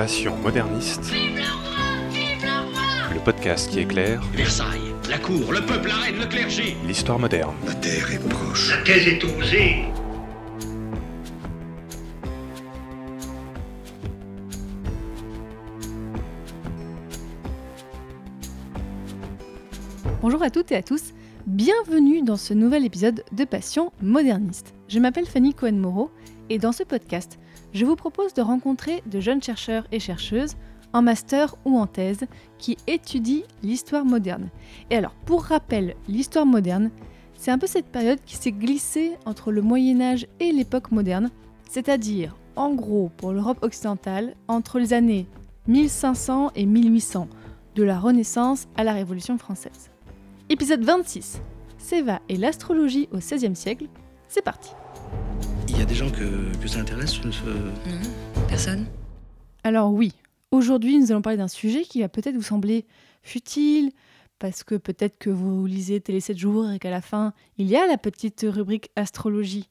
Passion moderniste. Le podcast qui éclaire Versailles, la cour, le peuple, la reine, le clergé. l'histoire moderne. La terre est proche. La thèse est osée. Bonjour à toutes et à tous, bienvenue dans ce nouvel épisode de Passion moderniste. Je m'appelle Fanny Cohen-Moreau et dans ce podcast, je vous propose de rencontrer de jeunes chercheurs et chercheuses en master ou en thèse qui étudient l'histoire moderne. Et alors, pour rappel, l'histoire moderne, c'est un peu cette période qui s'est glissée entre le Moyen Âge et l'époque moderne, c'est-à-dire, en gros, pour l'Europe occidentale, entre les années 1500 et 1800, de la Renaissance à la Révolution française. Épisode 26. Seva et l'astrologie au XVIe siècle. C'est parti. Il y a des gens que, que ça intéresse ce- ce- Non, personne. Alors oui, aujourd'hui nous allons parler d'un sujet qui va peut-être vous sembler futile, parce que peut-être que vous lisez Télé 7 jours et qu'à la fin, il y a la petite rubrique astrologie.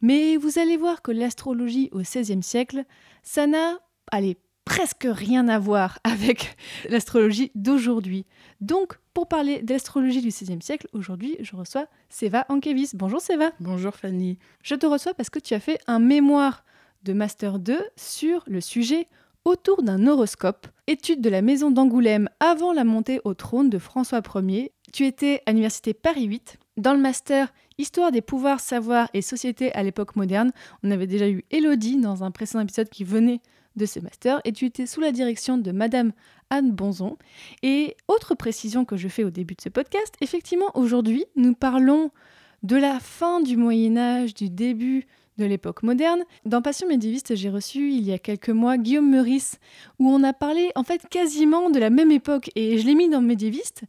Mais vous allez voir que l'astrologie au XVIe siècle, ça n'a, allez, presque rien à voir avec l'astrologie d'aujourd'hui. Donc, pour parler d'astrologie du XVIe siècle, aujourd'hui, je reçois Seva Ankevis. Bonjour Seva. Bonjour Fanny. Je te reçois parce que tu as fait un mémoire de Master 2 sur le sujet autour d'un horoscope, étude de la maison d'Angoulême avant la montée au trône de François Ier. Tu étais à l'université Paris 8. Dans le master Histoire des pouvoirs, savoirs et sociétés à l'époque moderne, on avait déjà eu Elodie dans un précédent épisode qui venait de ce master et tu étais sous la direction de Madame Anne Bonzon. Et autre précision que je fais au début de ce podcast, effectivement aujourd'hui nous parlons de la fin du Moyen Âge, du début de l'époque moderne. Dans Passion médiéviste, j'ai reçu il y a quelques mois Guillaume Meurice, où on a parlé en fait quasiment de la même époque, et je l'ai mis dans médiéviste.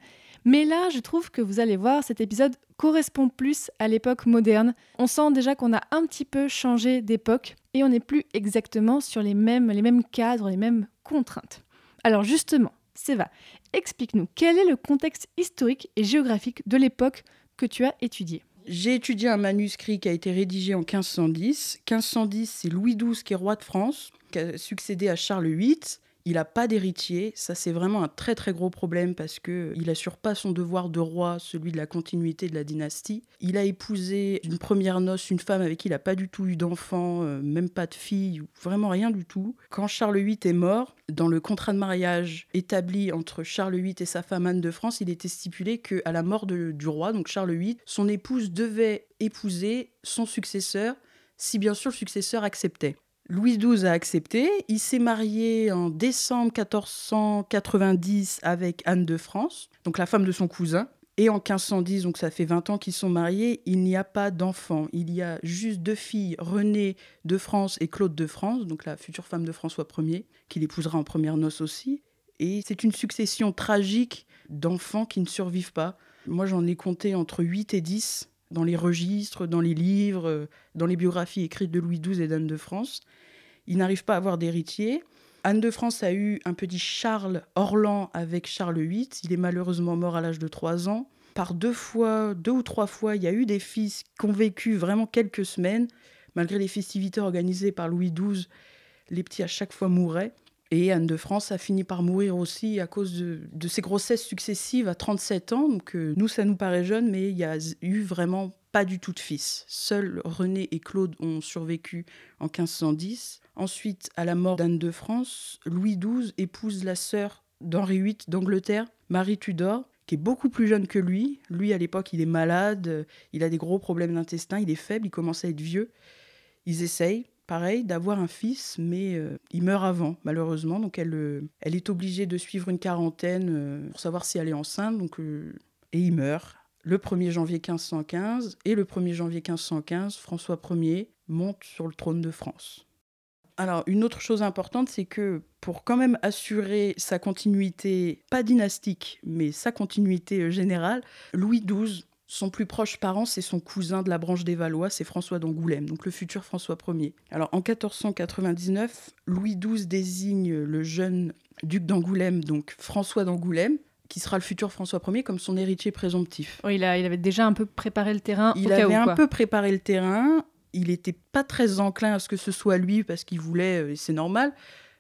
Mais là, je trouve que vous allez voir, cet épisode correspond plus à l'époque moderne. On sent déjà qu'on a un petit peu changé d'époque, et on n'est plus exactement sur les mêmes, les mêmes cadres, les mêmes contraintes. Alors justement, Seva, explique-nous quel est le contexte historique et géographique de l'époque que tu as étudié. J'ai étudié un manuscrit qui a été rédigé en 1510. 1510, c'est Louis XII qui est roi de France, qui a succédé à Charles VIII. Il n'a pas d'héritier. Ça, c'est vraiment un très très gros problème parce que il assure pas son devoir de roi, celui de la continuité de la dynastie. Il a épousé d'une première noce une femme avec qui il n'a pas du tout eu d'enfant, euh, même pas de fille, vraiment rien du tout. Quand Charles VIII est mort, dans le contrat de mariage établi entre Charles VIII et sa femme Anne de France, il était stipulé que à la mort du roi, donc Charles VIII, son épouse devait épouser son successeur si bien sûr le successeur acceptait. Louis XII a accepté. Il s'est marié en décembre 1490 avec Anne de France, donc la femme de son cousin. Et en 1510, donc ça fait 20 ans qu'ils sont mariés, il n'y a pas d'enfants. Il y a juste deux filles, Renée de France et Claude de France, donc la future femme de François Ier, qu'il épousera en première noce aussi. Et c'est une succession tragique d'enfants qui ne survivent pas. Moi, j'en ai compté entre 8 et 10 dans les registres, dans les livres, euh, dans les biographies écrites de Louis XII et d'Anne de France. Ils n'arrivent pas à avoir d'héritier. Anne de France a eu un petit Charles Orlan avec Charles VIII. Il est malheureusement mort à l'âge de 3 ans. Par deux fois, deux ou trois fois, il y a eu des fils qui ont vécu vraiment quelques semaines. Malgré les festivités organisées par Louis XII, les petits à chaque fois mouraient. Et Anne de France a fini par mourir aussi à cause de, ses grossesses successives à 37 ans. Donc euh, nous, ça nous paraît jeune, mais il y a eu vraiment pas du tout de fils. Seuls René et Claude ont survécu en 1510. Ensuite, à la mort d'Anne de France, Louis XII épouse la sœur d'Henri VIII d'Angleterre, Marie Tudor, qui est beaucoup plus jeune que lui. Lui, à l'époque, il est malade, il a des gros problèmes d'intestin, il est faible, il commence à être vieux. Ils essayent, pareil, d'avoir un fils, mais euh, il meurt avant, malheureusement. Donc elle, euh, elle est obligée de suivre une quarantaine euh, pour savoir si elle est enceinte. Donc, et il meurt le 1er janvier 1515. Et le 1er janvier 1515, François Ier monte sur le trône de France. Alors, une autre chose importante, c'est que pour quand même assurer sa continuité, pas dynastique, mais sa continuité générale, Louis XII, son plus proche parent, c'est son cousin de la branche des Valois, c'est François d'Angoulême, donc le futur François Ier. Alors, en 1499, Louis XII désigne le jeune duc d'Angoulême, donc François d'Angoulême, qui sera le futur François Ier, comme son héritier présomptif. Oh, il, a, il avait déjà un peu préparé le terrain Il au cas avait où, un quoi. peu préparé le terrain. Il n'était pas très enclin à ce que ce soit lui parce qu'il voulait, euh, et c'est normal,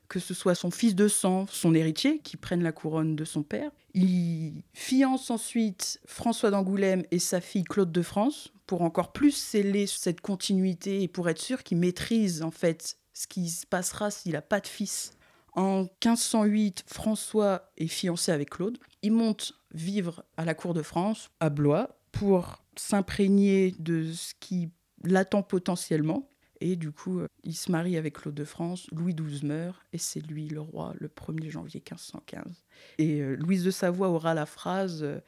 que ce soit son fils de sang, son héritier, qui prenne la couronne de son père. Il fiance ensuite François d'Angoulême et sa fille Claude de France pour encore plus sceller cette continuité et pour être sûr qu'il maîtrise en fait ce qui se passera s'il n'a pas de fils. En 1508, François est fiancé avec Claude. Il monte vivre à la cour de France, à Blois, pour s'imprégner de ce qui l'attend potentiellement. Et du coup, euh, il se marie avec Claude de France, Louis XII meurt, et c'est lui le roi le 1er janvier 1515. Et euh, Louise de Savoie aura la phrase euh,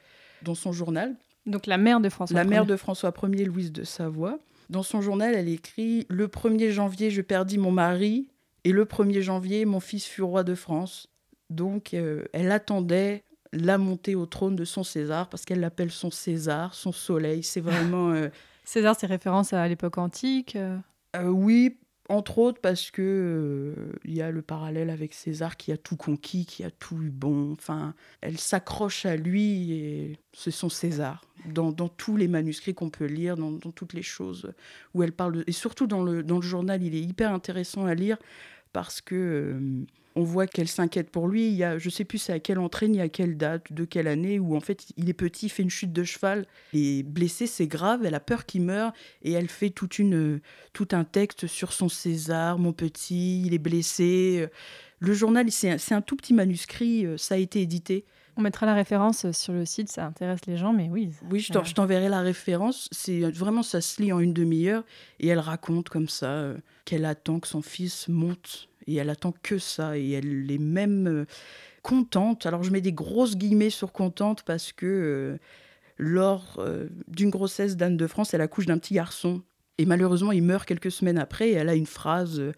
dans son journal. Donc la mère de François La mère de François Ier, Louise de Savoie. Dans son journal, elle écrit Le 1er janvier, je perdis mon mari, et le 1er janvier, mon fils fut roi de France. Donc, euh, elle attendait la montée au trône de son César, parce qu'elle l'appelle son César, son soleil. C'est vraiment. César, c'est référence à l'époque antique. Euh. Euh, oui, entre autres parce que euh, il y a le parallèle avec César qui a tout conquis, qui a tout eu bon. Enfin, elle s'accroche à lui et c'est son César. Dans, dans tous les manuscrits qu'on peut lire, dans, dans toutes les choses où elle parle. Et surtout dans le, dans le journal, il est hyper intéressant à lire parce que euh, on voit qu'elle s'inquiète pour lui. Il y a, je sais plus c'est à quelle entrée ni à quelle date, de quelle année, où en fait il est petit, il fait une chute de cheval, est blessé, c'est grave, elle a peur qu'il meure et elle fait toute une, tout un texte sur son César, mon petit, il est blessé. Le journal, c'est un, tout petit manuscrit, euh, ça a été édité. On mettra la référence sur le site, ça intéresse les gens, mais oui. ça- Oui, je t'en- je t'enverrai la référence. C'est vraiment, ça se lit en une demi-heure et elle raconte comme ça euh, qu'elle attend que son fils monte et elle attend que ça et elle est même euh, contente. Alors je mets des grosses guillemets sur contente parce que euh, lors euh, d'une grossesse d'Anne de France, elle accouche d'un petit garçon et malheureusement il meurt quelques semaines après et elle a une phrase euh,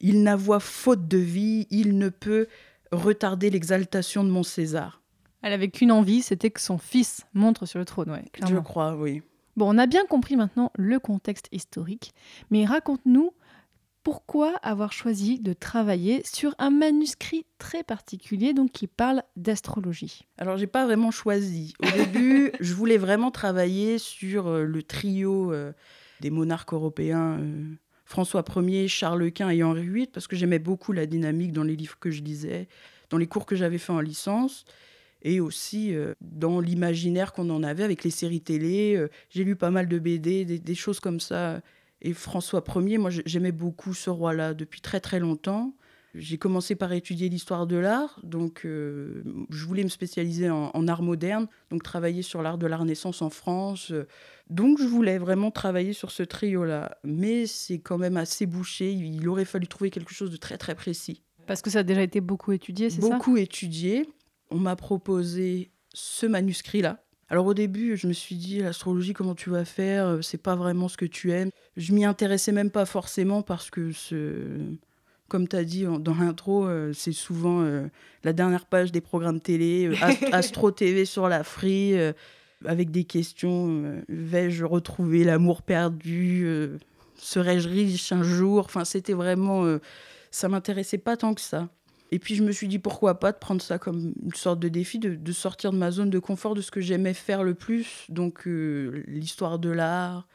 Il n'avoit faute de vie, il ne peut retarder l'exaltation de mon César. Elle avait qu'une envie, c'était que son fils montre sur le trône, ouais, Je crois, oui. Bon, on a bien compris maintenant le contexte historique, mais raconte-nous pourquoi avoir choisi de travailler sur un manuscrit très particulier, donc qui parle d'astrologie. Alors, j'ai pas vraiment choisi. Au début, je voulais vraiment travailler sur euh, le trio euh, des monarques européens, euh, François Ier, Charles Quint et Henri VIII, parce que j'aimais beaucoup la dynamique dans les livres que je lisais, dans les cours que j'avais fait en licence, et aussi euh, dans l'imaginaire qu'on en avait avec les séries télé. Euh, j'ai lu pas mal de BD, des, des choses comme ça. Et François Ier, moi, j'ai- j'aimais beaucoup ce roi-là depuis très très longtemps. J'ai commencé par étudier l'histoire de l'art, donc euh, je voulais me spécialiser en, en art moderne, donc travailler sur l'art de la Renaissance en France. euh, donc je voulais vraiment travailler sur ce trio-là, mais c'est quand même assez bouché. Il aurait fallu trouver quelque chose de très très précis. Parce que ça a déjà été beaucoup étudié, c'est ça? Beaucoup étudié. On m'a proposé ce manuscrit-là. Alors au début, je me suis dit l'astrologie, comment tu vas faire? C'est pas vraiment ce que tu aimes. Je m'y intéressais même pas forcément parce que ce comme tu as dit en- dans l'intro, euh, c'est souvent euh, la dernière page des programmes télé, euh, Ast- Astro TV sur la Free, avec des questions vais-je retrouver l'amour perdu Serais-je riche un jour? Enfin, c'était vraiment. ça m'intéressait pas tant que ça. Et puis je me suis dit pourquoi pas de prendre ça comme une sorte de défi, de, de sortir de ma zone de confort, de ce que j'aimais faire le plus, donc l'histoire de l'art,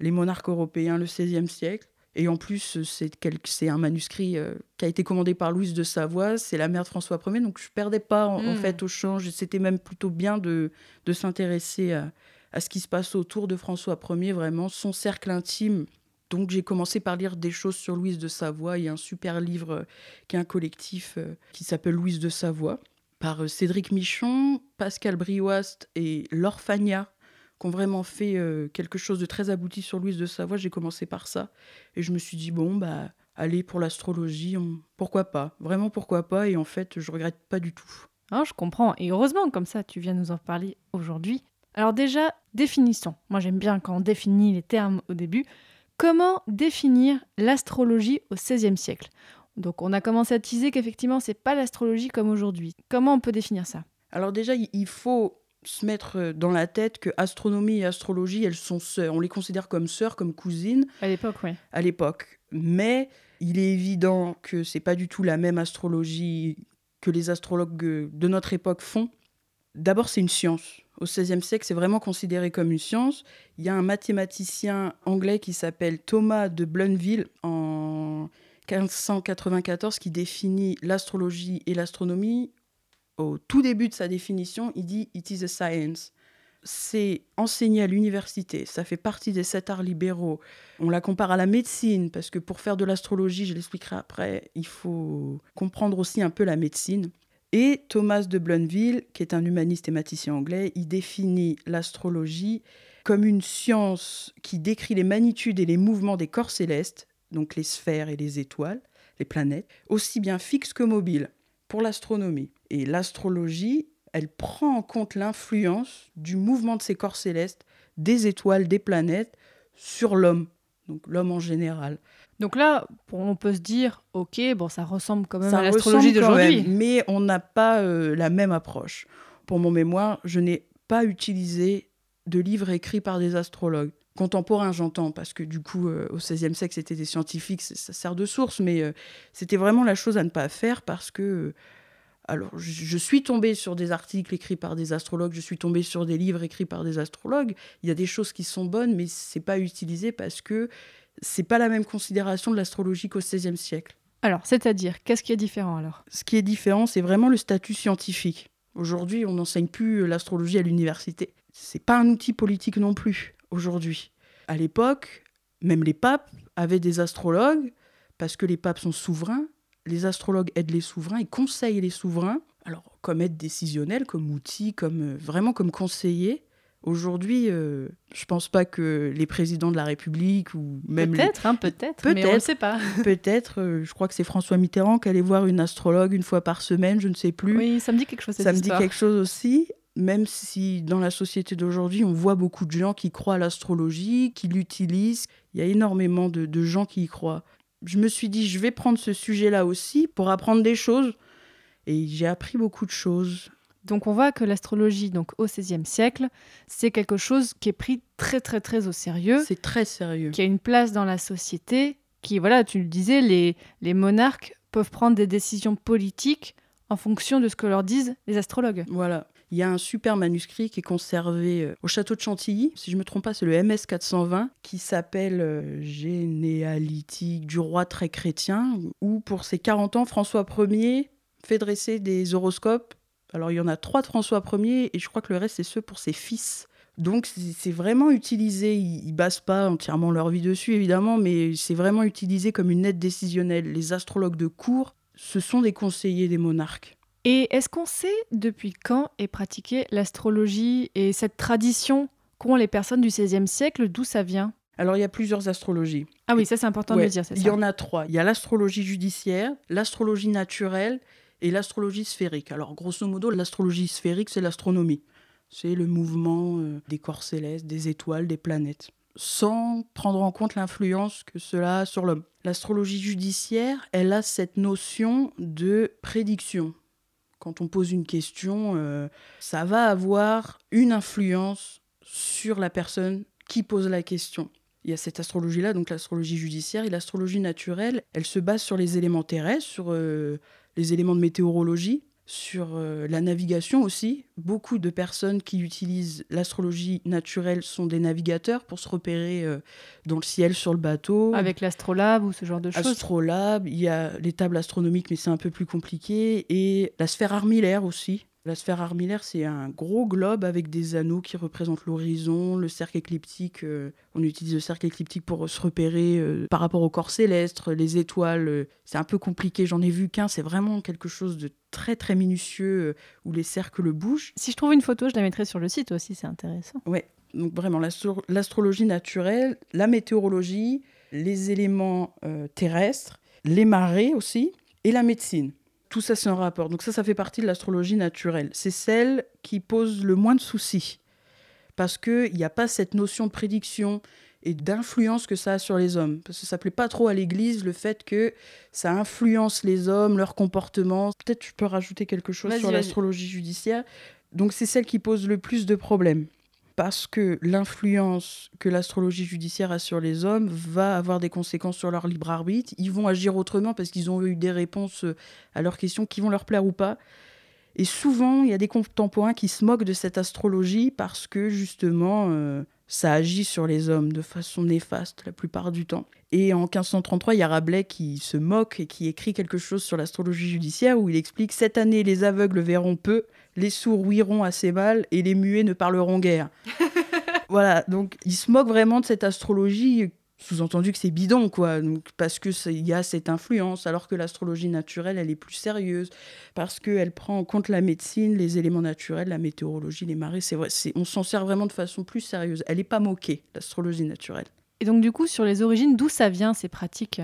les monarques européens, le XVIe siècle. Et en plus, c'est un manuscrit euh, qui a été commandé par Louise de Savoie, c'est la mère de François Ier, donc je perdais pas en, en Mm. fait au change. C'était même plutôt bien de, de s'intéresser à, à ce qui se passe autour de François Ier, vraiment son cercle intime. Donc j'ai commencé par lire des choses sur Louise de Savoie. Il y a un super livre euh, qui est un collectif euh, qui s'appelle Louise de Savoie, par Cédric Michon, Pascal Brioist et Laure Fagna, qui ont vraiment fait euh, quelque chose de très abouti sur Louise de Savoie. J'ai commencé par ça. Et je me suis dit, bon, bah, allez, pour l'astrologie, on- pourquoi pas? Vraiment, pourquoi pas? Et en fait, je regrette pas du tout. Ah, je comprends. Et heureusement, comme ça, tu viens nous en parler aujourd'hui. Alors déjà, définissons. Moi, j'aime bien quand on définit les termes au début. Comment définir l'astrologie au XVIe siècle? Donc, on a commencé à teaser qu'effectivement, c'est pas l'astrologie comme aujourd'hui. Comment on peut définir ça? Alors déjà, il- il faut se mettre euh, dans la tête que astronomie et astrologie, elles sont sœurs. On les considère comme sœurs, comme cousines. À l'époque, oui. à l'époque. Mais il est évident que c'est pas du tout la même astrologie que les astrologues euh, de notre époque font. D'abord, c'est une science. Au XVIe siècle, c'est vraiment considéré comme une science. Il y a un mathématicien anglais qui s'appelle Thomas de Blunville en 1594 qui définit l'astrologie et l'astronomie. Au tout début de sa définition, il dit It is a science. C'est enseigné à l'université, ça fait partie des sept arts libéraux. On la compare à la médecine, parce que pour faire de l'astrologie, je l'expliquerai après, il faut comprendre aussi un peu la médecine. Et Thomas de Blunville, qui est un humaniste et mathématicien anglais, il définit l'astrologie comme une science qui décrit les magnitudes et les mouvements des corps célestes, donc les sphères et les étoiles, les planètes, aussi bien fixes que mobiles, pour l'astronomie. Et l'astrologie, elle prend en compte l'influence du mouvement de ces corps célestes, des étoiles, des planètes, sur l'homme, donc l'homme en général. Donc là, on peut se dire, ok, bon, ça ressemble quand même à l'astrologie d'aujourd'hui. Mais on n'a pas euh, la même approche. Pour mon mémoire, je n'ai pas utilisé de livres écrits par des astrologues. Contemporains, j'entends, parce que du coup, euh, au XVIe siècle, c'était des scientifiques, ça sert de source, mais euh, c'était vraiment la chose à ne pas faire parce que. alors, je suis tombée sur des articles écrits par des astrologues, je suis tombée sur des livres écrits par des astrologues. Il y a des choses qui sont bonnes, mais c'est pas utilisé parce que c'est pas la même considération de l'astrologie qu'au XVIe siècle. Alors, c'est-à-dire, qu'est-ce qui est différent alors? Ce qui est différent, c'est vraiment le statut scientifique. Aujourd'hui, on n'enseigne plus l'astrologie à l'université. C'est pas un outil politique non plus aujourd'hui. À l'époque, même les papes avaient des astrologues parce que les papes sont souverains. Les astrologues aident les souverains et conseillent les souverains. Alors, comme aide décisionnelle, comme outil, comme euh, vraiment comme conseiller. Aujourd'hui, euh, je pense pas que les présidents de la République ou même peut-être, hein, peut-être, peut mais on ne sait pas. peut-être. Euh, je crois que c'est François Mitterrand qui allait voir une astrologue une fois par semaine, je ne sais plus. Oui, ça me dit quelque chose. Cette ça me dit quelque chose aussi. Même si dans la société d'aujourd'hui, on voit beaucoup de gens qui croient à l'astrologie, qui l'utilisent, il y a énormément de, de gens qui y croient. Je me suis dit, je vais prendre ce sujet-là aussi pour apprendre des choses. Et j'ai appris beaucoup de choses. Donc on voit que l'astrologie, donc au XVIe siècle, c'est quelque chose qui est pris très très très au sérieux. C'est très sérieux. Qui a une place dans la société, qui, voilà, tu le disais, les, les monarques peuvent prendre des décisions politiques en fonction de ce que leur disent les astrologues. Voilà. Il y a un super manuscrit qui est conservé euh, au château de Chantilly. Si je ne me trompe pas, c'est le MS 420 qui s'appelle euh, Généalytique du roi très chrétien, où pour ses 40 ans, François Ier fait dresser des horoscopes alors il y en a trois de François Ier et je crois que le reste c'est ceux pour ses fils. Donc c'est vraiment utilisé, ils ne basent pas entièrement leur vie dessus évidemment, mais c'est vraiment utilisé comme une aide décisionnelle. Les astrologues de cour, ce sont des conseillers des monarques. Et est-ce qu'on sait depuis quand est pratiquée l'astrologie et cette tradition qu'ont les personnes du XVIe siècle, d'où ça vient? Alors, il y a plusieurs astrologies. Ah oui, ça c'est important de le dire, c'est ça. Il y en a trois. Il y a l'astrologie judiciaire, l'astrologie naturelle et l'astrologie sphérique. Alors, grosso modo, l'astrologie sphérique, c'est l'astronomie. C'est le mouvement euh, des corps célestes, des étoiles, des planètes, sans prendre en compte l'influence que cela a sur l'homme. L'astrologie judiciaire, elle a cette notion de prédiction. Quand on pose une question, euh, ça va avoir une influence sur la personne qui pose la question. Il y a cette astrologie-là, donc l'astrologie judiciaire et l'astrologie naturelle, elle se base sur les éléments terrestres, sur euh, les éléments de météorologie, sur euh, la navigation aussi. Beaucoup de personnes qui utilisent l'astrologie naturelle sont des navigateurs pour se repérer euh, dans le ciel sur le bateau. Avec l'astrolabe ou ce genre de choses? Astrolabe, il y a les tables astronomiques, mais c'est un peu plus compliqué. Et la sphère armillaire aussi. La sphère armillaire, c'est un gros globe avec des anneaux qui représentent l'horizon, le cercle écliptique. Euh, on utilise le cercle écliptique pour se repérer euh, par rapport au corps céleste, les étoiles. Euh, c'est un peu compliqué, j'en ai vu qu'un. C'est vraiment quelque chose de très très minutieux où les cercles bougent. Si je trouve une photo, je la mettrai sur le site aussi, c'est intéressant. Ouais, donc vraiment l'astrologie naturelle, la météorologie, les éléments terrestres, les marées aussi, et la médecine tout ça, c'est un rapport. Donc ça, ça fait partie de l'astrologie naturelle. C'est celle qui pose le moins de soucis. Parce qu'il n'y a pas cette notion de prédiction et d'influence que ça a sur les hommes. Parce que ça ne plaît pas trop à l'Église, le fait que ça influence les hommes, leur comportement. Peut-être tu peux rajouter quelque chose sur l'astrologie judiciaire. Donc c'est celle qui pose le plus de problèmes parce que l'influence que l'astrologie judiciaire a sur les hommes va avoir des conséquences sur leur libre arbitre. Ils vont agir autrement parce qu'ils ont eu des réponses euh, à leurs questions qui vont leur plaire ou pas. Et souvent, il y a des contemporains qui se moquent de cette astrologie parce que justement, euh, ça agit sur les hommes de façon néfaste la plupart du temps. Et en 1533, il y a Rabelais qui se moque et qui écrit quelque chose sur l'astrologie judiciaire où il explique Cette année, les aveugles verront peu, les sourds ouïront assez mal et les muets ne parleront guère. voilà, donc il se moque vraiment de cette astrologie sous-entendu que c'est bidon, quoi, donc, parce qu'il y a cette influence, alors que l'astrologie naturelle, elle est plus sérieuse, parce qu'elle prend en compte la médecine, les éléments naturels, la météorologie, les marées, c'est vrai, on s'en sert vraiment de façon plus sérieuse. Elle n'est pas moquée, l'astrologie naturelle. Et donc du coup, sur les origines, d'où ça vient ces pratiques?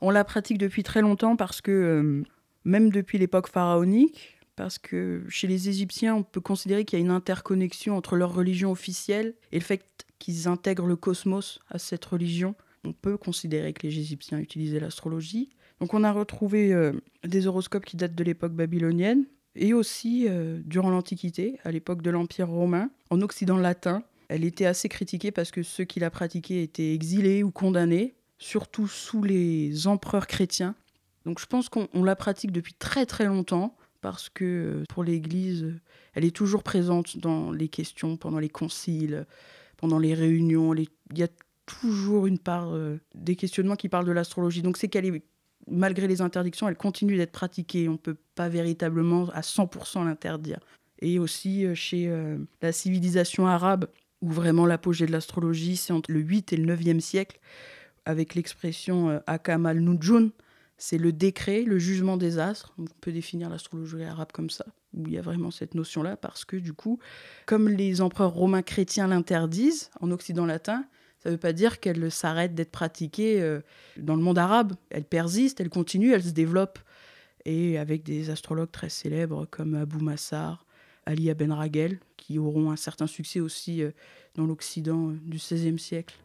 On la pratique depuis très longtemps parce que, euh, même depuis l'époque pharaonique, parce que chez les Égyptiens, on peut considérer qu'il y a une interconnexion entre leur religion officielle et le fait qu'ils intègrent le cosmos à cette religion. On peut considérer que les Égyptiens utilisaient l'astrologie. Donc on a retrouvé euh, des horoscopes qui datent de l'époque babylonienne et aussi euh, durant l'Antiquité, à l'époque de l'Empire romain, en Occident latin. Elle était assez critiquée parce que ceux qui la pratiquaient étaient exilés ou condamnés, surtout sous les empereurs chrétiens. Donc je pense qu'on la pratique depuis très très longtemps parce que euh, pour l'Église, elle est toujours présente dans les questions, pendant les conciles, pendant les réunions. Il y a toujours une part euh, des questionnements qui parlent de l'astrologie. Donc c'est qu'elle est, malgré les interdictions, elle continue d'être pratiquée. On ne peut pas véritablement à 100% l'interdire. Et aussi euh, chez euh, la civilisation arabe, où vraiment l'apogée de l'astrologie, c'est entre le 8 et le 9e siècle, avec l'expression Akam al-Nujun, c'est le décret, le jugement des astres. On peut définir l'astrologie arabe comme ça, où il y a vraiment cette notion-là, parce que du coup, comme les empereurs romains chrétiens l'interdisent en Occident latin, ça ne veut pas dire qu'elle s'arrête d'être pratiquée euh, dans le monde arabe. Elle persiste, elle continue, elle se développe. Et avec des astrologues très célèbres comme Abou Massar, Ali Aben Ragel, qui auront un certain succès aussi euh, dans l'Occident euh, du XVIe siècle.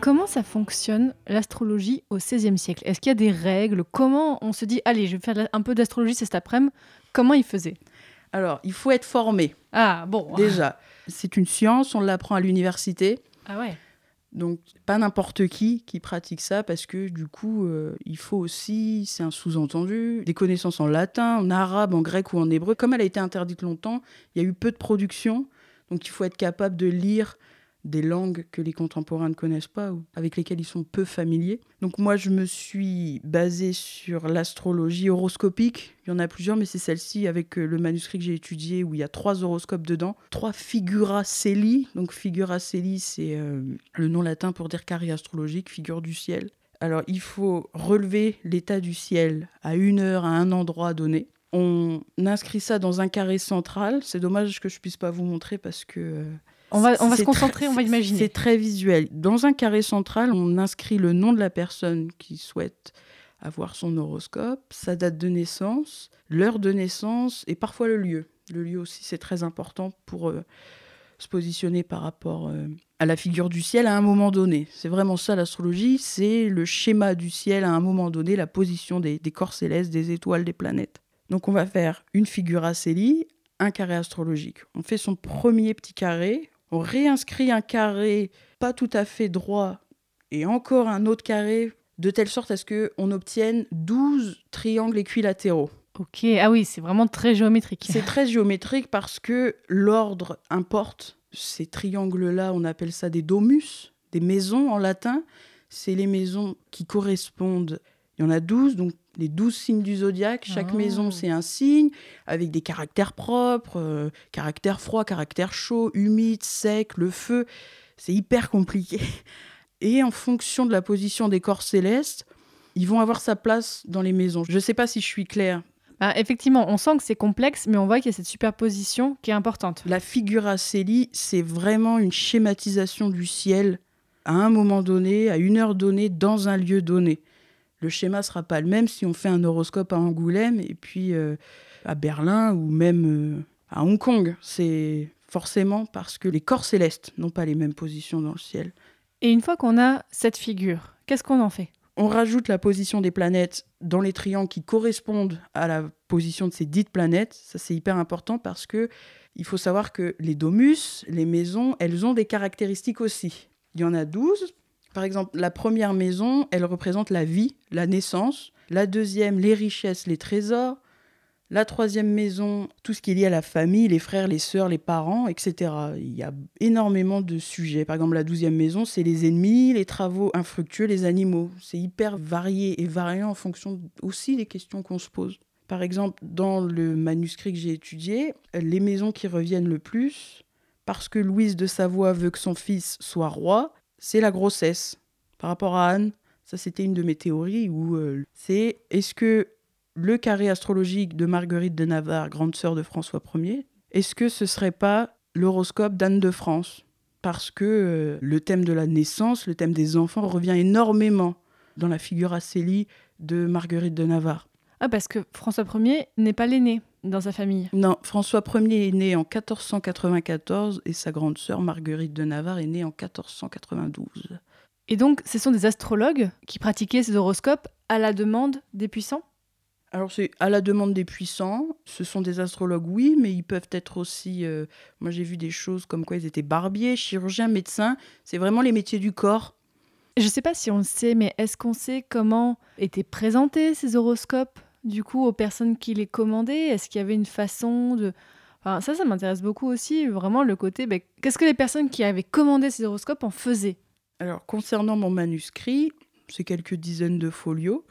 Comment ça fonctionne l'astrologie au XVIe siècle? Est-ce qu'il y a des règles? Comment on se dit, allez, je vais faire un peu d'astrologie cet après-midi? Comment ils faisaient? Alors, il faut être formé. Ah, bon. Déjà, c'est une science, on l'apprend à l'université. Ah ouais. Donc, pas n'importe qui qui pratique ça parce que du coup, euh, il faut aussi, c'est un sous-entendu, des connaissances en latin, en arabe, en grec ou en hébreu. Comme elle a été interdite longtemps, il y a eu peu de production. Donc, il faut être capable de lire des langues que les contemporains ne connaissent pas ou avec lesquelles ils sont peu familiers. Donc moi, je me suis basée sur l'astrologie horoscopique. Il y en a plusieurs, mais c'est celle-ci avec euh, le manuscrit que j'ai étudié où il y a trois horoscopes dedans. Trois figura celi. Donc figura celi, c'est euh, le nom latin pour dire carré astrologique, figure du ciel. Alors il faut relever l'état du ciel à une heure, à un endroit donné. On inscrit ça dans un carré central. C'est dommage que je puisse pas vous montrer parce que euh, on va, on va se concentrer, on va imaginer. C'est très visuel. Dans un carré central, on inscrit le nom de la personne qui souhaite avoir son horoscope, sa date de naissance, l'heure de naissance et parfois le lieu. Le lieu aussi, c'est très important pour euh, se positionner par rapport euh, à la figure du ciel à un moment donné. C'est vraiment ça l'astrologie, c'est le schéma du ciel à un moment donné, la position des, des corps célestes, des étoiles, des planètes. Donc on va faire une figure acélie, un carré astrologique. On fait son premier petit carré, on réinscrit un carré pas tout à fait droit et encore un autre carré de telle sorte à ce qu'on obtienne 12 triangles équilatéraux. Ok, ah oui, c'est vraiment très géométrique. C'est très géométrique parce que l'ordre importe. Ces triangles-là, on appelle ça des domus. des maisons en latin. C'est les maisons qui correspondent. Il y en a 12, donc les 12 signes du zodiaque. Chaque Oh. maison, c'est un signe avec des caractères propres, euh, caractère froid, caractère chaud, humide, sec, le feu. C'est hyper compliqué. Et en fonction de la position des corps célestes, ils vont avoir sa place dans les maisons. Je ne sais pas si je suis claire. Bah, effectivement, on sent que c'est complexe, mais on voit qu'il y a cette superposition qui est importante. La figuracélie, c'est vraiment une schématisation du ciel à un moment donné, à une heure donnée, dans un lieu donné. Le schéma sera pas le même si on fait un horoscope à Angoulême et puis euh, à Berlin ou même euh, à Hong Kong. C'est forcément parce que les corps célestes n'ont pas les mêmes positions dans le ciel. Et une fois qu'on a cette figure, qu'est-ce qu'on en fait? On rajoute la position des planètes dans les triangles qui correspondent à la position de ces dites planètes. Ça, c'est hyper important parce que il faut savoir que les domus, les maisons, elles ont des caractéristiques aussi. Il y en a 12. Par exemple, la première maison, elle représente la vie, la naissance. La deuxième, les richesses, les trésors. La troisième maison, tout ce qui est lié à la famille, les frères, les sœurs, les parents, etc. Il y a énormément de sujets. Par exemple, la douzième maison, c'est les ennemis, les travaux infructueux, les animaux. C'est hyper varié et variant en fonction aussi des questions qu'on se pose. Par exemple, dans le manuscrit que j'ai étudié, les maisons qui reviennent le plus, parce que Louise de Savoie veut que son fils soit roi, c'est la grossesse. Par rapport à Anne, ça c'était une de mes théories, où euh, c'est est-ce que le carré astrologique de Marguerite de Navarre, grande sœur de François Ier, est-ce que ce serait pas l'horoscope d'Anne de France? Parce que euh, le thème de la naissance, le thème des enfants revient énormément dans la figure Acélie de Marguerite de Navarre. Ah, parce que François Ier n'est pas l'aîné dans sa famille. Non, François Ier est né en 1494 et sa grande sœur Marguerite de Navarre est née en 1492. Et donc, ce sont des astrologues qui pratiquaient ces horoscopes à la demande des puissants? Alors c'est à la demande des puissants, ce sont des astrologues oui, mais ils peuvent être aussi, euh, moi j'ai vu des choses comme quoi ils étaient barbiers, chirurgiens, médecins, c'est vraiment les métiers du corps. Je ne sais pas si on le sait, mais est-ce qu'on sait comment étaient présentés ces horoscopes, du coup, aux personnes qui les commandaient? Est-ce qu'il y avait une façon de... Enfin, ça, ça m'intéresse beaucoup aussi, vraiment le côté, ben, qu'est-ce que les personnes qui avaient commandé ces horoscopes en faisaient? Alors concernant mon manuscrit, c'est quelques dizaines de folios,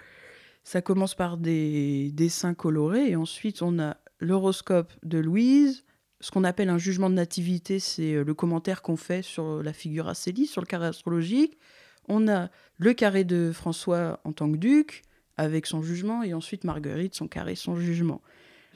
ça commence par des dessins colorés et ensuite on a l'horoscope de Louise, ce qu'on appelle un jugement de nativité, c'est euh, le commentaire qu'on fait sur la figure Acélie, sur le carré astrologique. On a le carré de François en tant que duc, avec son jugement, et ensuite Marguerite, son carré, son jugement.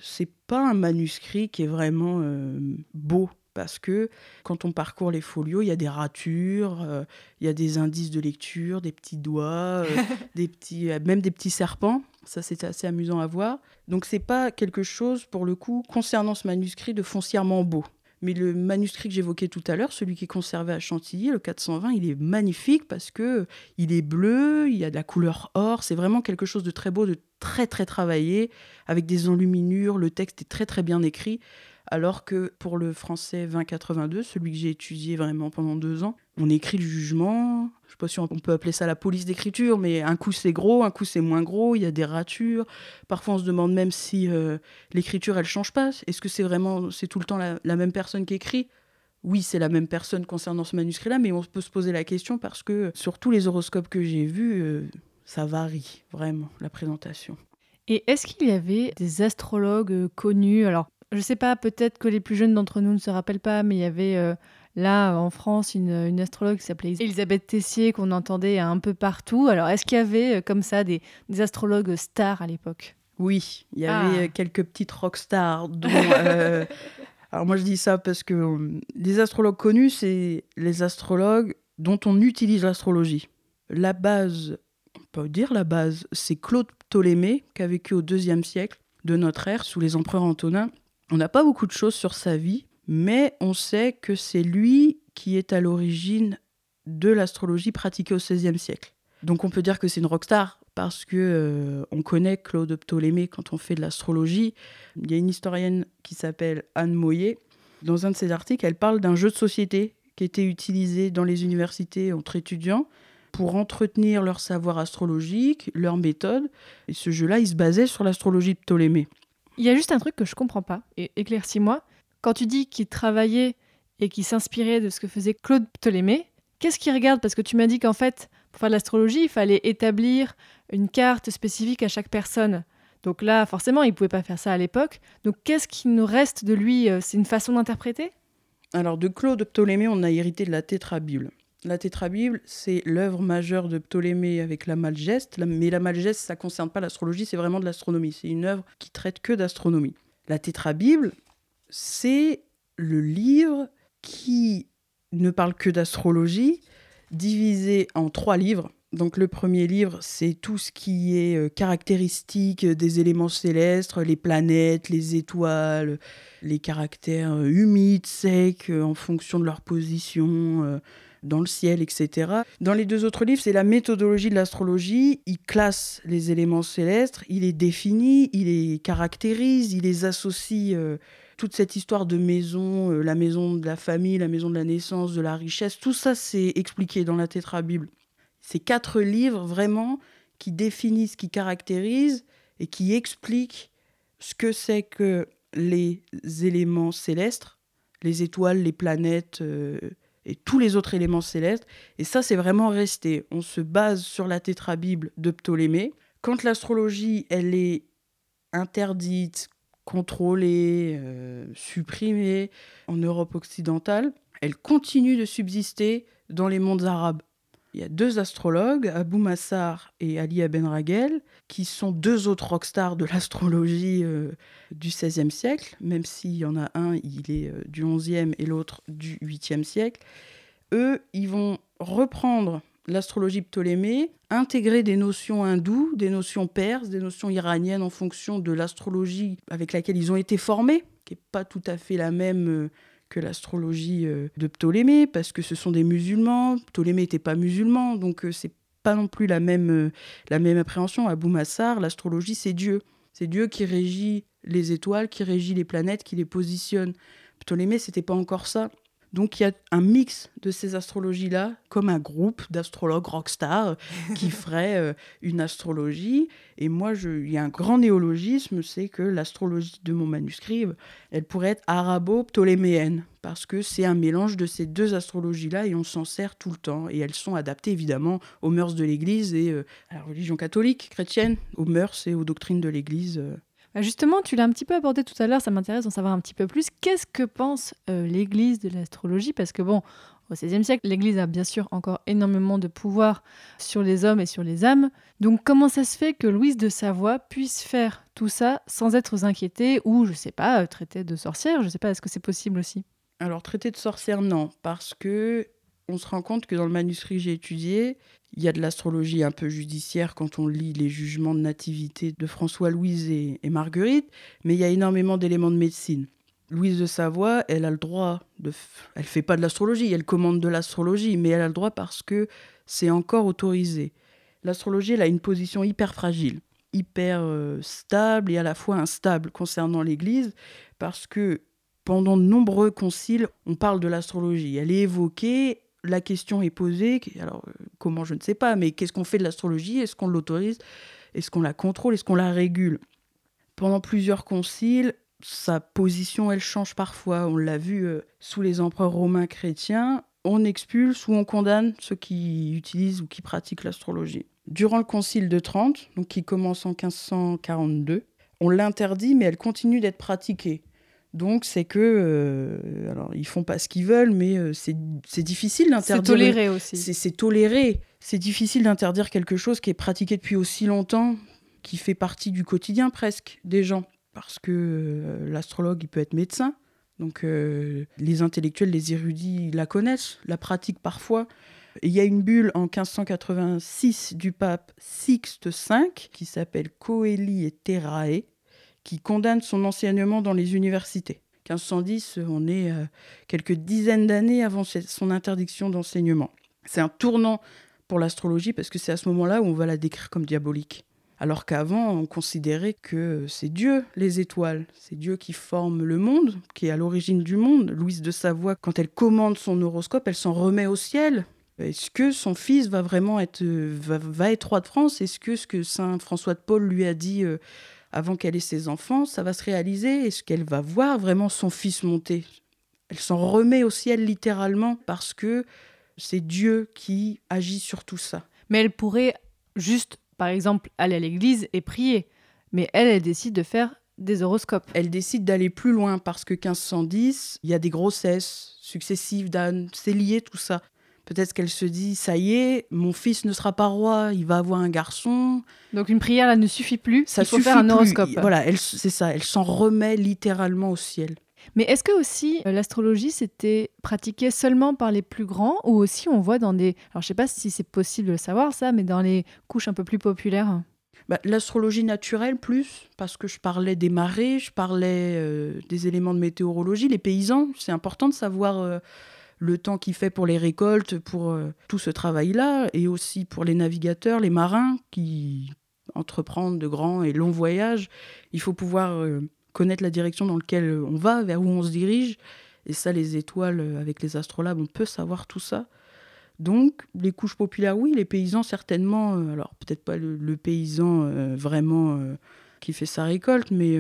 C'est pas un manuscrit qui est vraiment euh, beau, parce que quand on parcourt les folios, il y a des ratures, euh, il y a des indices de lecture, des petits doigts, euh, des petits, même des petits serpents. Ça, c'était assez amusant à voir. Donc, c'est pas quelque chose, pour le coup, concernant ce manuscrit, de foncièrement beau. Mais le manuscrit que j'évoquais tout à l'heure, celui qui est conservé à Chantilly, le 420, il est magnifique parce que il est bleu, il y a de la couleur or. C'est vraiment quelque chose de très beau, de très très travaillé, avec des enluminures. Le texte est très très bien écrit. Alors que pour le français 2082, celui que j'ai étudié vraiment pendant deux ans, on écrit le jugement. Je ne sais pas si on peut appeler ça la police d'écriture, mais un coup c'est gros, un coup c'est moins gros. Il y a des ratures. Parfois on se demande même si euh, l'écriture elle change pas. Est-ce que c'est vraiment c'est tout le temps la, même personne qui écrit? Oui, c'est la même personne concernant ce manuscrit-là, mais on peut se poser la question parce que sur tous les horoscopes que j'ai vus, euh, ça varie vraiment la présentation. Et est-ce qu'il y avait des astrologues euh, connus? Alors, je sais pas, peut-être que les plus jeunes d'entre nous ne se rappellent pas, mais il y avait euh, là en France une, une astrologue qui s'appelait Elisabeth Tessier qu'on entendait un peu partout. Alors, est-ce qu'il y avait euh, comme ça des, des astrologues stars à l'époque? Oui, il y avait Ah. euh, quelques petites rockstars. Dont, euh, alors moi je dis ça parce que les astrologues connus, c'est les astrologues dont on utilise l'astrologie. La base, on peut dire la base, c'est Claude Ptolémée qui a vécu au deuxième siècle de notre ère sous les empereurs antonins. On n'a pas beaucoup de choses sur sa vie, mais on sait que c'est lui qui est à l'origine de l'astrologie pratiquée au XVIe siècle. Donc on peut dire que c'est une rockstar parce que euh, on connaît Claude Ptolémée quand on fait de l'astrologie. Il y a une historienne qui s'appelle Anne Moyer. Dans un de ses articles, elle parle d'un jeu de société qui était utilisé dans les universités entre étudiants pour entretenir leur savoir astrologique, leur méthode. Et ce jeu-là, il se basait sur l'astrologie de Ptolémée. Il y a juste un truc que je comprends pas, et éclaircis-moi. Quand tu dis qu'il travaillait et qu'il s'inspirait de ce que faisait Claude Ptolémée, Qu'est-ce qu'il regarde? Parce que tu m'as dit qu'en fait, pour faire de l'astrologie, il fallait établir une carte spécifique à chaque personne. Donc là, forcément, il ne pouvait pas faire ça à l'époque. Donc qu'est-ce qui nous reste de lui? Euh, C'est une façon d'interpréter? Alors de Claude Ptolémée, on a hérité de la Tétrabible. La Tétrabible, c'est l'œuvre majeure de Ptolémée avec la Malgeste. Mais la Malgeste, ça ne concerne pas l'astrologie, c'est vraiment de l'astronomie. C'est une œuvre qui traite que d'astronomie. La Tétrabible, c'est le livre qui ne parle que d'astrologie, divisé en trois livres. Donc le premier livre, c'est tout ce qui est euh, caractéristique des éléments célestes, les planètes, les étoiles, les caractères euh, humides, secs, euh, en fonction de leur position dans le ciel, etc. Dans les deux autres livres, c'est la méthodologie de l'astrologie. Il classe les éléments célestes, il les définit, il les caractérise, il les associe toute cette histoire de maison, euh, la maison de la famille, la maison de la naissance, de la richesse, tout ça c'est expliqué dans la Tétrabible. C'est quatre livres vraiment qui définissent, qui caractérisent et qui expliquent ce que c'est que les éléments célestes, les étoiles, les planètes euh, et tous les autres éléments célestes. Et ça, c'est vraiment resté. On se base sur la tétrabible de Ptolémée. Quand l'astrologie, elle est interdite, contrôlée, euh, supprimée en Europe occidentale, elle continue de subsister dans les mondes arabes. Il y a deux astrologues, Abou Massar et Ali Aben Ragel, qui sont deux autres rockstars de l'astrologie euh, du XVIe siècle, même s'il y en a un, il est euh, du XIe et l'autre du VIIIe siècle. Eux, ils vont reprendre l'astrologie ptolémée, intégrer des notions hindoues, des notions perses, des notions iraniennes en fonction de l'astrologie avec laquelle ils ont été formés, qui n'est pas tout à fait la même euh, que l'astrologie euh, de Ptolémée, parce que ce sont des musulmans. Ptolémée n'était pas musulman, donc euh, c'est pas non plus la même, la même appréhension. Abou Massar, l'astrologie, c'est Dieu. C'est Dieu qui régit les étoiles, qui régit les planètes, qui les positionne. Ptolémée, c'était pas encore ça. Donc il y a un mix de ces astrologies-là, comme un groupe d'astrologues rockstars qui ferait euh, une astrologie. Et moi, il y a un grand néologisme, c'est que l'astrologie de mon manuscrit, elle pourrait être arabo-ptoléméenne, parce que c'est un mélange de ces deux astrologies-là et on s'en sert tout le temps. Et elles sont adaptées évidemment aux mœurs de l'Église et euh, à la religion catholique, chrétienne, aux mœurs et aux doctrines de l'Église. Euh, justement, tu l'as un petit peu abordé tout à l'heure, ça m'intéresse d'en savoir un petit peu plus. Qu'est-ce que pense euh, l'Église de l'astrologie? Parce que bon, au XVIe siècle, l'Église a bien sûr encore énormément de pouvoir sur les hommes et sur les âmes. Donc comment ça se fait que Louise de Savoie puisse faire tout ça sans être inquiétée ou, je sais pas, euh, traiter de sorcière? Je sais pas, est-ce que c'est possible aussi? Alors traiter de sorcière, non, parce que on se rend compte que dans le manuscrit que j'ai étudié, il y a de l'astrologie un peu judiciaire quand on lit les jugements de nativité de François-Louise et, Marguerite, mais il y a énormément d'éléments de médecine. Louise de Savoie, elle a le droit de. Elle fait pas de l'astrologie, elle commande de l'astrologie, mais elle a le droit parce que c'est encore autorisé. L'astrologie, elle a une position hyper fragile, hyper euh, stable et à la fois instable concernant l'Église, parce que pendant de nombreux conciles, on parle de l'astrologie. Elle est évoquée, la question est posée, alors euh, comment je ne sais pas, mais qu'est-ce qu'on fait de l'astrologie? Est-ce qu'on l'autorise? Est-ce qu'on la contrôle? Est-ce qu'on la régule? Pendant plusieurs conciles, sa position, elle change parfois. On l'a vu euh, sous les empereurs romains chrétiens, on expulse ou on condamne ceux qui utilisent ou qui pratiquent l'astrologie. Durant le concile de Trente, donc qui commence en 1542, on l'interdit, mais elle continue d'être pratiquée. Donc c'est que, euh, alors ils font pas ce qu'ils veulent, mais euh, c'est difficile d'interdire. C'est toléré aussi. C'est toléré. C'est difficile d'interdire quelque chose qui est pratiqué depuis aussi longtemps, qui fait partie du quotidien presque des gens, parce que euh, l'astrologue il peut être médecin, donc les intellectuels, les érudits la connaissent, la pratiquent parfois. Il y a une bulle en 1586 du pape Sixte V qui s'appelle Coeli et Terrae, qui condamne son enseignement dans les universités. 1510, on est euh, quelques dizaines d'années avant son interdiction d'enseignement. C'est un tournant pour l'astrologie parce que c'est à ce moment-là où on va la décrire comme diabolique. Alors qu'avant, on considérait que c'est Dieu, les étoiles. C'est Dieu qui forme le monde, qui est à l'origine du monde. Louise de Savoie, quand elle commande son horoscope, elle s'en remet au ciel. Est-ce que son fils va vraiment être, va, être roi de France? Est-ce que ce que Saint François de Paul lui a dit euh, avant qu'elle ait ses enfants, ça va se réaliser Est-ce qu'elle va voir vraiment son fils monter Elle s'en remet au ciel littéralement parce que c'est Dieu qui agit sur tout ça. Mais elle pourrait juste, par exemple, aller à l'église et prier. Mais elle, elle décide de faire des horoscopes. Elle décide d'aller plus loin parce que 1510, il y a des grossesses successives d'Anne, c'est lié tout ça. Peut-être qu'elle se dit, ça y est, mon fils ne sera pas roi, il va avoir un garçon. Donc une prière là ne suffit plus, Ça il faut suffit faire un plus. horoscope. Voilà, c'est ça, elle s'en remet littéralement au ciel. Mais est-ce que aussi euh, l'astrologie c'était pratiqué seulement par les plus grands ou aussi on voit dans des alors je sais pas si c'est possible de le savoir ça mais dans les couches un peu plus populaires? Bah, L'astrologie naturelle, plus, parce que je parlais des marées, je parlais euh, des éléments de météorologie, les paysans. C'est important de savoir euh, le temps qu'il fait pour les récoltes, pour euh, tout ce travail-là, et aussi pour les navigateurs, les marins qui entreprennent de grands et longs voyages. Il faut pouvoir euh, connaître la direction dans laquelle on va, vers où on se dirige. Et ça, les étoiles, euh, avec les astrolabes, on peut savoir tout ça. Donc, les couches populaires, oui, les paysans, certainement. alors, peut-être pas le, paysan vraiment qui fait sa récolte, mais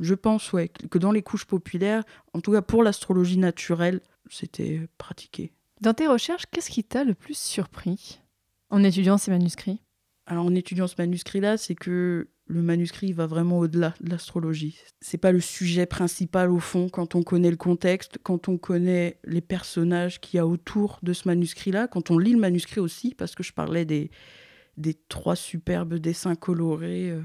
je pense, ouais, que dans les couches populaires, en tout cas pour l'astrologie naturelle, c'était pratiqué. Dans tes recherches, qu'est-ce qui t'a le plus surpris en étudiant ces manuscrits? Alors, en étudiant ce manuscrit-là, c'est que le manuscrit va vraiment au-delà de l'astrologie. C'est pas le sujet principal au fond quand on connaît le contexte, quand on connaît les personnages qu'il y a autour de ce manuscrit-là, quand on lit le manuscrit aussi, parce que je parlais des, des trois superbes dessins colorés euh,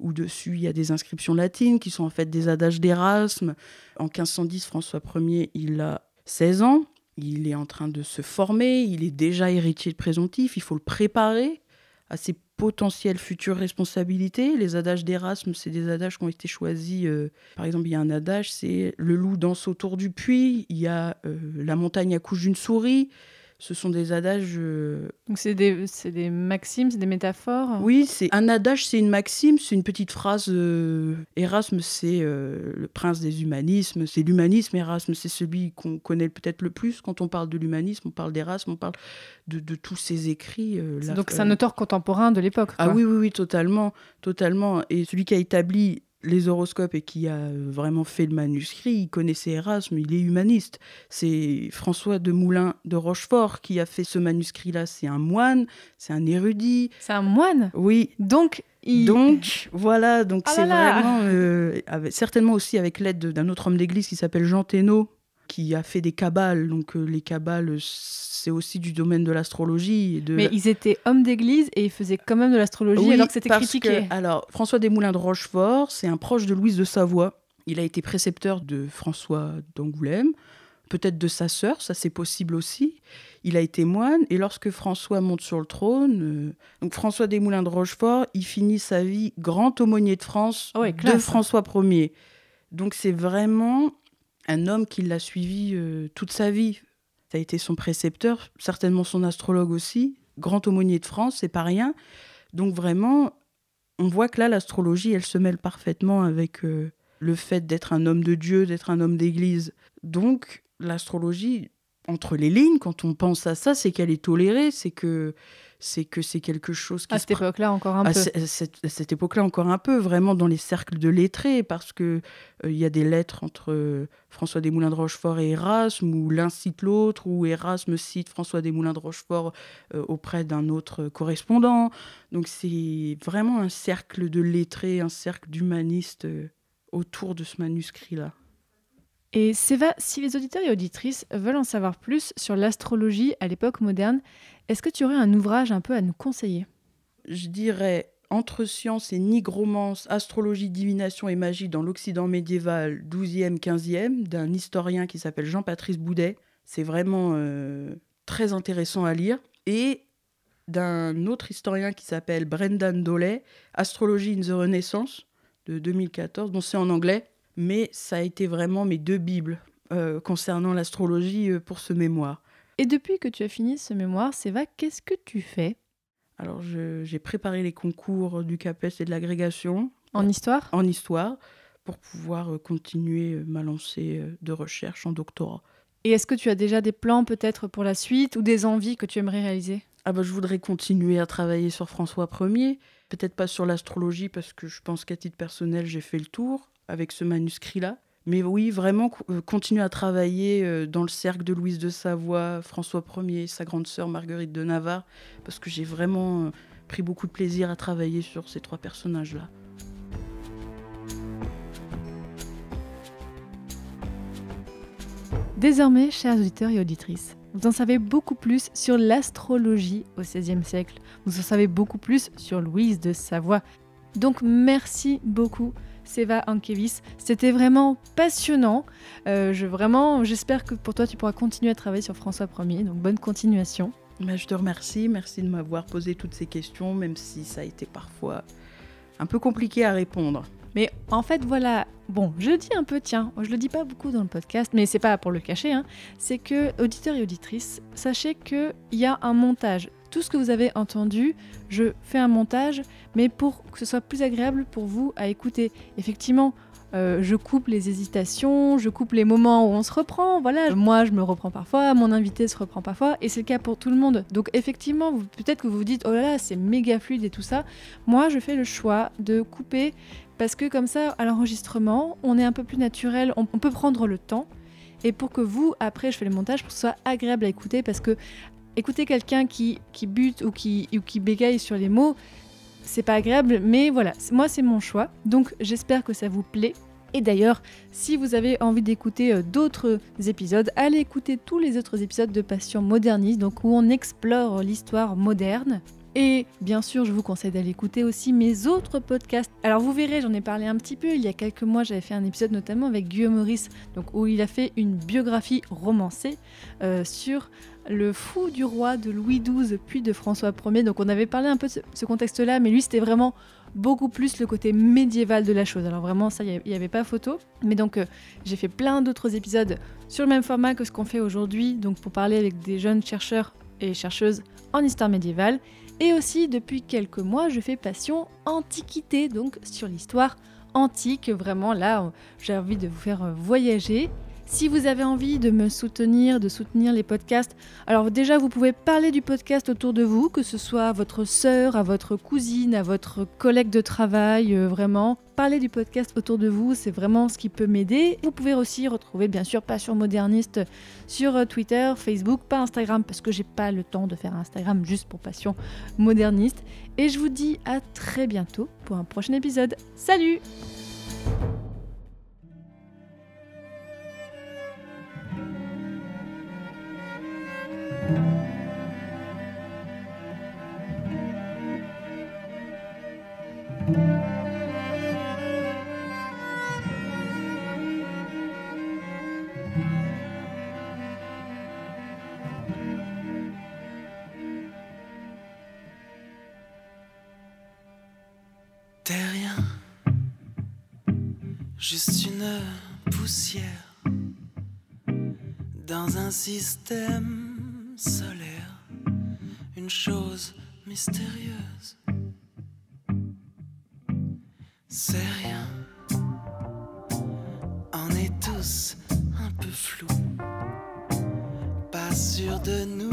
où dessus il y a des inscriptions latines qui sont en fait des adages d'Erasme. En 1510, François Ier, il a 16 ans. Il est en train de se former, il est déjà héritier de présomptif, il faut le préparer à ses potentielles futures responsabilités. Les adages d'Erasme, c'est des adages qui ont été choisis. euh, par exemple, il y a un adage, c'est le loup danse autour du puits, il y a euh, la montagne accouche d'une souris. Ce sont des adages. euh, Donc c'est des, c'est des maximes, c'est des métaphores? Oui, c'est un adage, c'est une maxime, c'est une petite phrase. euh, Erasme, c'est euh, le prince des humanismes, c'est l'humanisme. Erasme, c'est celui qu'on connaît peut-être le plus quand on parle de l'humanisme. On parle d'Erasme, on parle de, de tous ses écrits. euh, la- Donc c'est un auteur contemporain de l'époque. Ah oui, oui, oui, totalement, totalement. Et celui qui a établi les horoscopes et qui a euh, vraiment fait le manuscrit, il connaissait Erasme, il est humaniste. C'est François de Moulin de Rochefort qui a fait ce manuscrit-là. C'est un moine, c'est un érudit. C'est un moine? Oui. Donc il... Donc voilà, donc Ah c'est vraiment euh, avec- certainement aussi avec l'aide de- d'un autre homme d'église qui s'appelle Jean Thénault, qui a fait des cabales. Donc euh, les cabales, c'est aussi du domaine de l'astrologie de Mais ils étaient hommes d'église et ils faisaient quand même de l'astrologie Oui, alors que c'était critiqué. que- alors, François Desmoulins de Rochefort, c'est un proche de Louise de Savoie. Il a été précepteur de François d'Angoulême, peut-être de sa sœur, ça c'est possible aussi. Il a été moine, et lorsque François monte sur le trône, euh, donc François Desmoulins de Rochefort, il finit sa vie grand aumônier de France Ah de. François Ier. Donc c'est vraiment un homme qui l'a suivi euh, toute sa vie. Ça a été son précepteur, certainement son astrologue aussi. Grand aumônier de France, c'est pas rien. Donc vraiment, on voit que là, l'astrologie, elle se mêle parfaitement avec euh, le fait d'être un homme de Dieu, d'être un homme d'église. Donc l'astrologie, entre les lignes, quand on pense à ça, c'est qu'elle est tolérée, c'est que c'est que c'est quelque chose qui À cette époque-là encore un à peu. à cette, époque-là encore un peu, vraiment dans les cercles de lettrés, parce que euh, il y a des lettres entre euh, François Desmoulins de Rochefort et Erasme, où l'un cite l'autre, où Erasme cite François Desmoulins de Rochefort euh, auprès d'un autre correspondant. Donc c'est vraiment un cercle de lettrés, un cercle d'humanistes autour de ce manuscrit-là. Et Séva, si les auditeurs et auditrices veulent en savoir plus sur l'astrologie à l'époque moderne, est-ce que tu aurais un ouvrage un peu à nous conseiller? Je dirais, entre science et nigromance, astrologie, divination et magie dans l'Occident médiéval 12e, 15e, d'un historien qui s'appelle Jean-Patrice Boudet. C'est vraiment euh, très intéressant à lire. Et d'un autre historien qui s'appelle Brendan Doley, Astrologie in the Renaissance, de 2014, dont c'est en anglais. Mais ça a été vraiment mes deux bibles euh, concernant l'astrologie euh, pour ce mémoire. Et depuis que tu as fini ce mémoire, Séva, qu'est-ce que tu fais? Alors, j'ai préparé les concours du CAPES et de l'agrégation. En histoire? En histoire pour pouvoir euh, continuer ma lancée de recherche en doctorat. Et est-ce que tu as déjà des plans peut-être pour la suite ou des envies que tu aimerais réaliser? Ah bah, je voudrais continuer à travailler sur François Ier, peut-être pas sur l'astrologie parce que je pense qu'à titre personnel j'ai fait le tour avec ce manuscrit-là, Mais oui, vraiment euh, continuer à travailler euh, dans le cercle de Louise de Savoie, François Ier, sa grande sœur Marguerite de Navarre, parce que j'ai vraiment euh, pris beaucoup de plaisir à travailler sur ces trois personnages-là. Désormais, chers auditeurs et auditrices, vous en savez beaucoup plus sur l'astrologie au XVIe siècle. Vous en savez beaucoup plus sur Louise de Savoie. Donc merci beaucoup, Seva Ankevis. C'était vraiment passionnant. Euh, je vraiment, j'espère que pour toi, tu pourras continuer à travailler sur François Ier. Donc bonne continuation. Bah, je te remercie, merci de m'avoir posé toutes ces questions, même si ça a été parfois un peu compliqué à répondre. Mais en fait, voilà. Bon, je dis un peu, tiens, je le dis pas beaucoup dans le podcast, mais c'est pas pour le cacher, hein. C'est que, auditeurs et auditrices, sachez qu'il y a un montage. Tout ce que vous avez entendu, je fais un montage, mais pour que ce soit plus agréable pour vous à écouter. Effectivement, euh, je coupe les hésitations, je coupe les moments où on se reprend. Voilà, moi je me reprends parfois, mon invité se reprend parfois, et c'est le cas pour tout le monde. Donc effectivement, peut-être que vous vous dites oh là là, c'est méga fluide et tout ça. Moi, je fais le choix de couper parce que comme ça, à l'enregistrement, on est un peu plus naturel, on, on peut prendre le temps. Et pour que vous, après, je fais le montage pour que ce soit agréable à écouter, parce que écouter quelqu'un qui, qui bute ou qui, bégaye sur les mots, c'est pas agréable, mais voilà, moi c'est mon choix. Donc j'espère que ça vous plaît. Et d'ailleurs, si vous avez envie d'écouter euh, d'autres épisodes, allez écouter tous les autres épisodes de Passion moderniste, donc où on explore l'histoire moderne. Et bien sûr, je vous conseille d'aller écouter aussi mes autres podcasts. Alors vous verrez, j'en ai parlé un petit peu. Il y a quelques mois, j'avais fait un épisode notamment avec Guillaume Maurice, donc où il a fait une biographie romancée euh, sur le fou du roi de Louis XII puis de François Ier. Donc on avait parlé un peu de ce, contexte-là, mais lui c'était vraiment beaucoup plus le côté médiéval de la chose. Alors vraiment ça, il n'y avait pas photo. Mais donc euh, j'ai fait plein d'autres épisodes sur le même format que ce qu'on fait aujourd'hui, donc pour parler avec des jeunes chercheurs et chercheuses en histoire médiévale. Et aussi, depuis quelques mois, je fais Passion Antiquité, donc sur l'histoire antique. Vraiment, là, j'ai envie de vous faire euh, voyager. Si vous avez envie de me soutenir, de soutenir les podcasts, alors déjà vous pouvez parler du podcast autour de vous, que ce soit à votre sœur, à votre cousine, à votre collègue de travail, euh, vraiment. Parler du podcast autour de vous, c'est vraiment ce qui peut m'aider. Vous pouvez aussi retrouver bien sûr Passion Moderniste sur euh, Twitter, Facebook, pas Instagram parce que j'ai pas le temps de faire Instagram juste pour Passion Moderniste. Et je vous dis à très bientôt pour un prochain épisode. Salut poussière dans un système solaire, une chose mystérieuse. C'est rien, on est tous un peu flous, pas sûr de nous